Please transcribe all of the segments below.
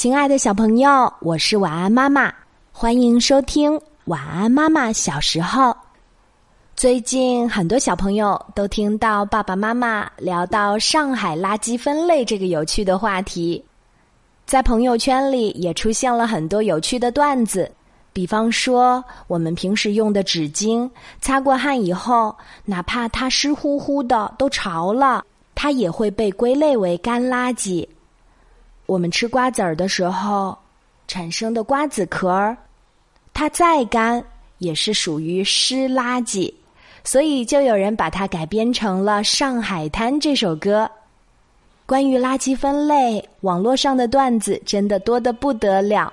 亲爱的小朋友，我是晚安妈妈，欢迎收听《晚安妈妈小时候》。最近很多小朋友都听到爸爸妈妈聊到上海垃圾分类这个有趣的话题，在朋友圈里也出现了很多有趣的段子。比方说，我们平时用的纸巾，擦过汗以后，哪怕它湿乎乎的都潮了，它也会被归类为干垃圾。我们吃瓜子儿的时候产生的瓜子壳儿，它再干也是属于湿垃圾，所以就有人把它改编成了《上海滩》这首歌。关于垃圾分类，网络上的段子真的多得不得了。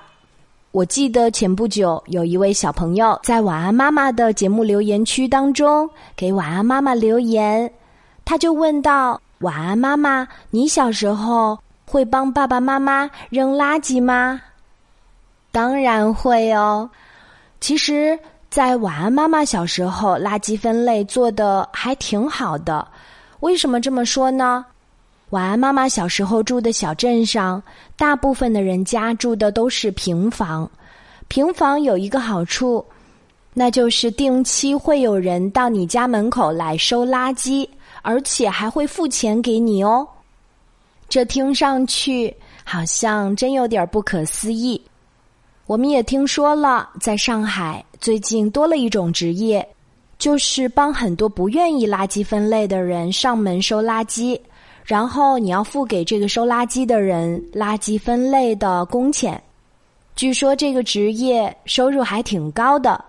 我记得前不久有一位小朋友在晚安妈妈的节目留言区当中给晚安妈妈留言，他就问道：“晚安妈妈，你小时候？”会帮爸爸妈妈扔垃圾吗？当然会哦。其实，在晚安妈妈小时候，垃圾分类做的还挺好的。为什么这么说呢？晚安妈妈小时候住的小镇上，大部分的人家住的都是平房。平房有一个好处，那就是定期会有人到你家门口来收垃圾，而且还会付钱给你哦。这听上去好像真有点不可思议。我们也听说了，在上海最近多了一种职业，就是帮很多不愿意垃圾分类的人上门收垃圾，然后你要付给这个收垃圾的人垃圾分类的工钱。据说这个职业收入还挺高的，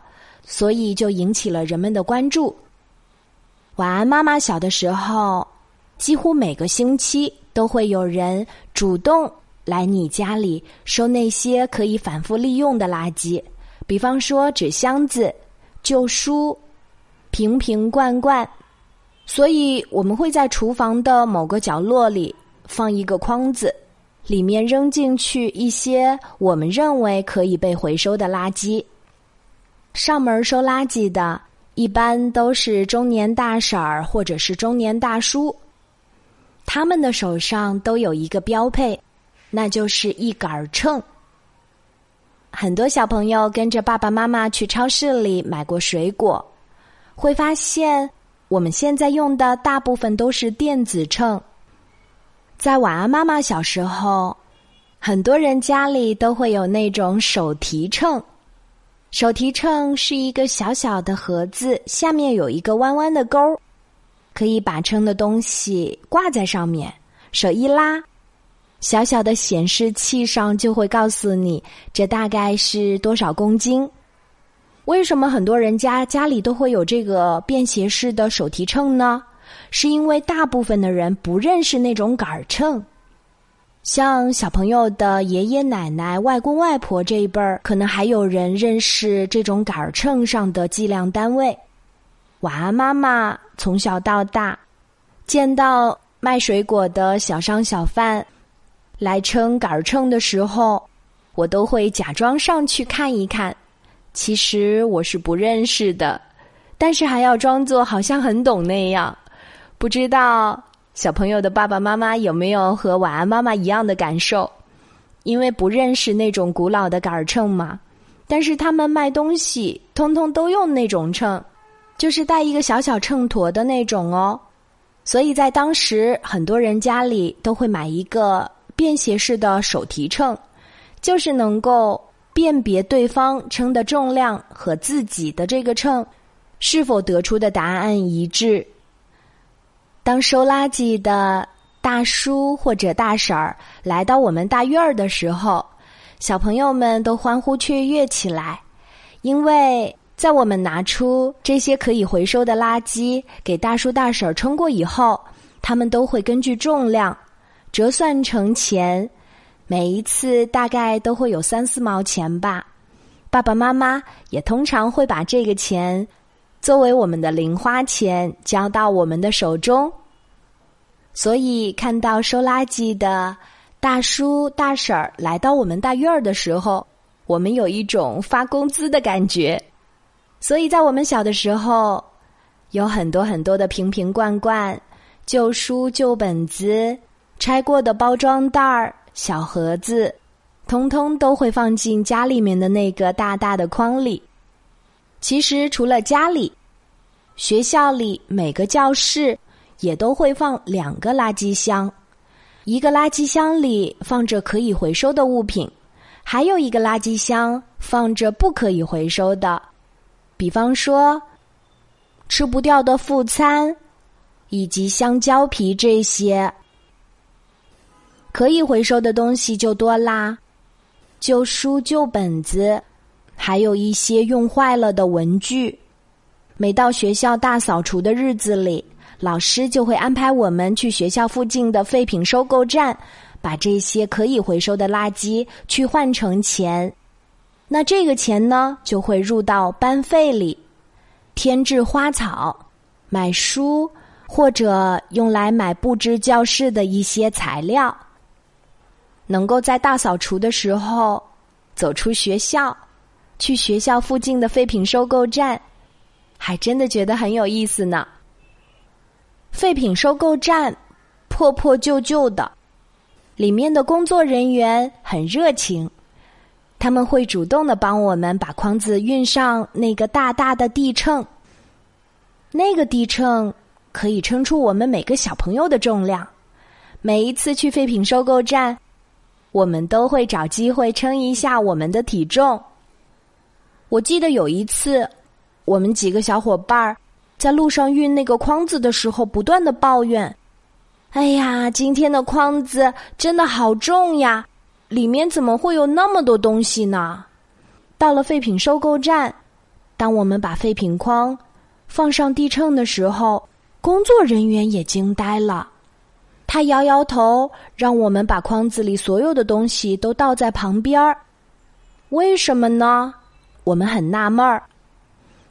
所以就引起了人们的关注。晚安，妈妈小的时候，几乎每个星期。都会有人主动来你家里收那些可以反复利用的垃圾，比方说纸箱子、旧书、瓶瓶罐罐。所以我们会在厨房的某个角落里放一个筐子，里面扔进去一些我们认为可以被回收的垃圾。上门收垃圾的，一般都是中年大婶儿或者是中年大叔。他们的手上都有一个标配，那就是一杆秤。很多小朋友跟着爸爸妈妈去超市里买过水果，会发现我们现在用的大部分都是电子秤。在晚安妈妈小时候，很多人家里都会有那种手提秤。手提秤是一个小小的盒子，下面有一个弯弯的钩。可以把称的东西挂在上面，手一拉，小小的显示器上就会告诉你这大概是多少公斤。为什么很多人家家里都会有这个便携式的手提秤呢？是因为大部分的人不认识那种杆秤，像小朋友的爷爷奶奶、外公外婆这一辈儿，可能还有人认识这种杆秤上的计量单位。晚安，妈妈。从小到大，见到卖水果的小商小贩来称杆秤的时候，我都会假装上去看一看。其实我是不认识的，但是还要装作好像很懂那样。不知道小朋友的爸爸妈妈有没有和晚安妈妈一样的感受？因为不认识那种古老的杆秤嘛，但是他们卖东西通通都用那种秤。就是带一个小小秤砣的那种哦，所以在当时，很多人家里都会买一个便携式的手提秤，就是能够辨别对方称的重量和自己的这个秤是否得出的答案一致。当收垃圾的大叔或者大婶儿来到我们大院儿的时候，小朋友们都欢呼雀跃起来，因为。在我们拿出这些可以回收的垃圾给大叔大婶称过以后，他们都会根据重量折算成钱，每一次大概都会有三四毛钱吧。爸爸妈妈也通常会把这个钱作为我们的零花钱交到我们的手中。所以看到收垃圾的大叔大婶儿来到我们大院儿的时候，我们有一种发工资的感觉。所以在我们小的时候，有很多很多的瓶瓶罐罐、旧书、旧本子、拆过的包装袋儿、小盒子，通通都会放进家里面的那个大大的筐里。其实除了家里，学校里每个教室也都会放两个垃圾箱，一个垃圾箱里放着可以回收的物品，还有一个垃圾箱放着不可以回收的，比方说吃不掉的副餐以及香蕉皮这些。可以回收的东西就多啦，旧书、旧本子，还有一些用坏了的文具。每到学校大扫除的日子里，老师就会安排我们去学校附近的废品收购站，把这些可以回收的垃圾去换成钱。那这个钱呢，就会入到班费里，添置花草、买书，或者用来买布置教室的一些材料。能够在大扫除的时候走出学校，去学校附近的废品收购站，还真的觉得很有意思呢。废品收购站破破旧旧的，里面的工作人员很热情，他们会主动的帮我们把筐子运上那个大大的地秤。那个地秤可以称出我们每个小朋友的重量。每一次去废品收购站。我们都会找机会称一下我们的体重。我记得有一次，我们几个小伙伴儿在路上运那个筐子的时候，不断的抱怨：“哎呀，今天的筐子真的好重呀，里面怎么会有那么多东西呢？”到了废品收购站，当我们把废品筐放上地秤的时候，工作人员也惊呆了。他摇摇头，让我们把筐子里所有的东西都倒在旁边儿。为什么呢？我们很纳闷儿。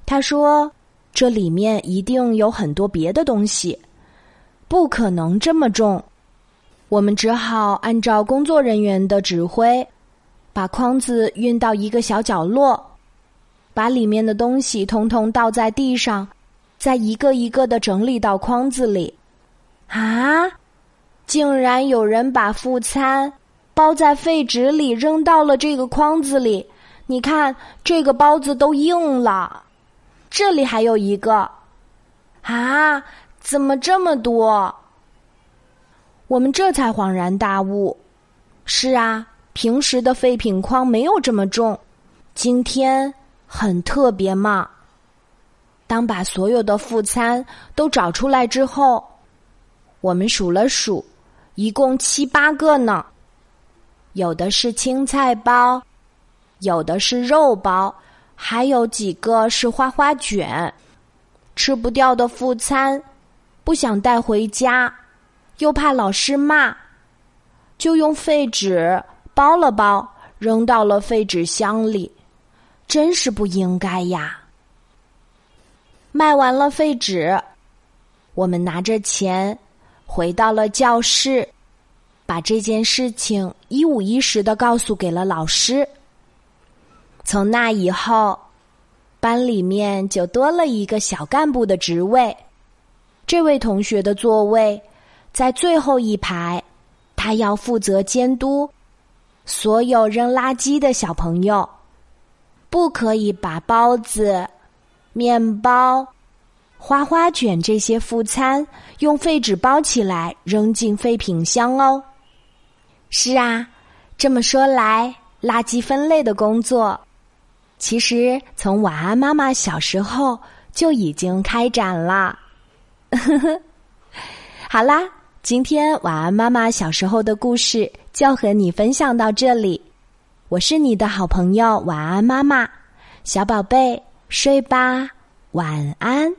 他说：“这里面一定有很多别的东西，不可能这么重。”我们只好按照工作人员的指挥，把筐子运到一个小角落，把里面的东西通通倒在地上，再一个一个的整理到筐子里。啊！竟然有人把副餐包在废纸里扔到了这个筐子里，你看这个包子都硬了。这里还有一个，啊，怎么这么多？我们这才恍然大悟，是啊，平时的废品筐没有这么重，今天很特别嘛。当把所有的副餐都找出来之后，我们数了数。一共七八个呢，有的是青菜包，有的是肉包，还有几个是花花卷。吃不掉的副餐，不想带回家，又怕老师骂，就用废纸包了包，扔到了废纸箱里。真是不应该呀！卖完了废纸，我们拿着钱。回到了教室，把这件事情一五一十的告诉给了老师。从那以后，班里面就多了一个小干部的职位。这位同学的座位在最后一排，他要负责监督所有扔垃圾的小朋友，不可以把包子、面包。花花卷这些副餐用废纸包起来扔进废品箱哦。是啊，这么说来，垃圾分类的工作其实从晚安妈妈小时候就已经开展了。好啦，今天晚安妈妈小时候的故事就和你分享到这里。我是你的好朋友晚安妈妈，小宝贝睡吧，晚安。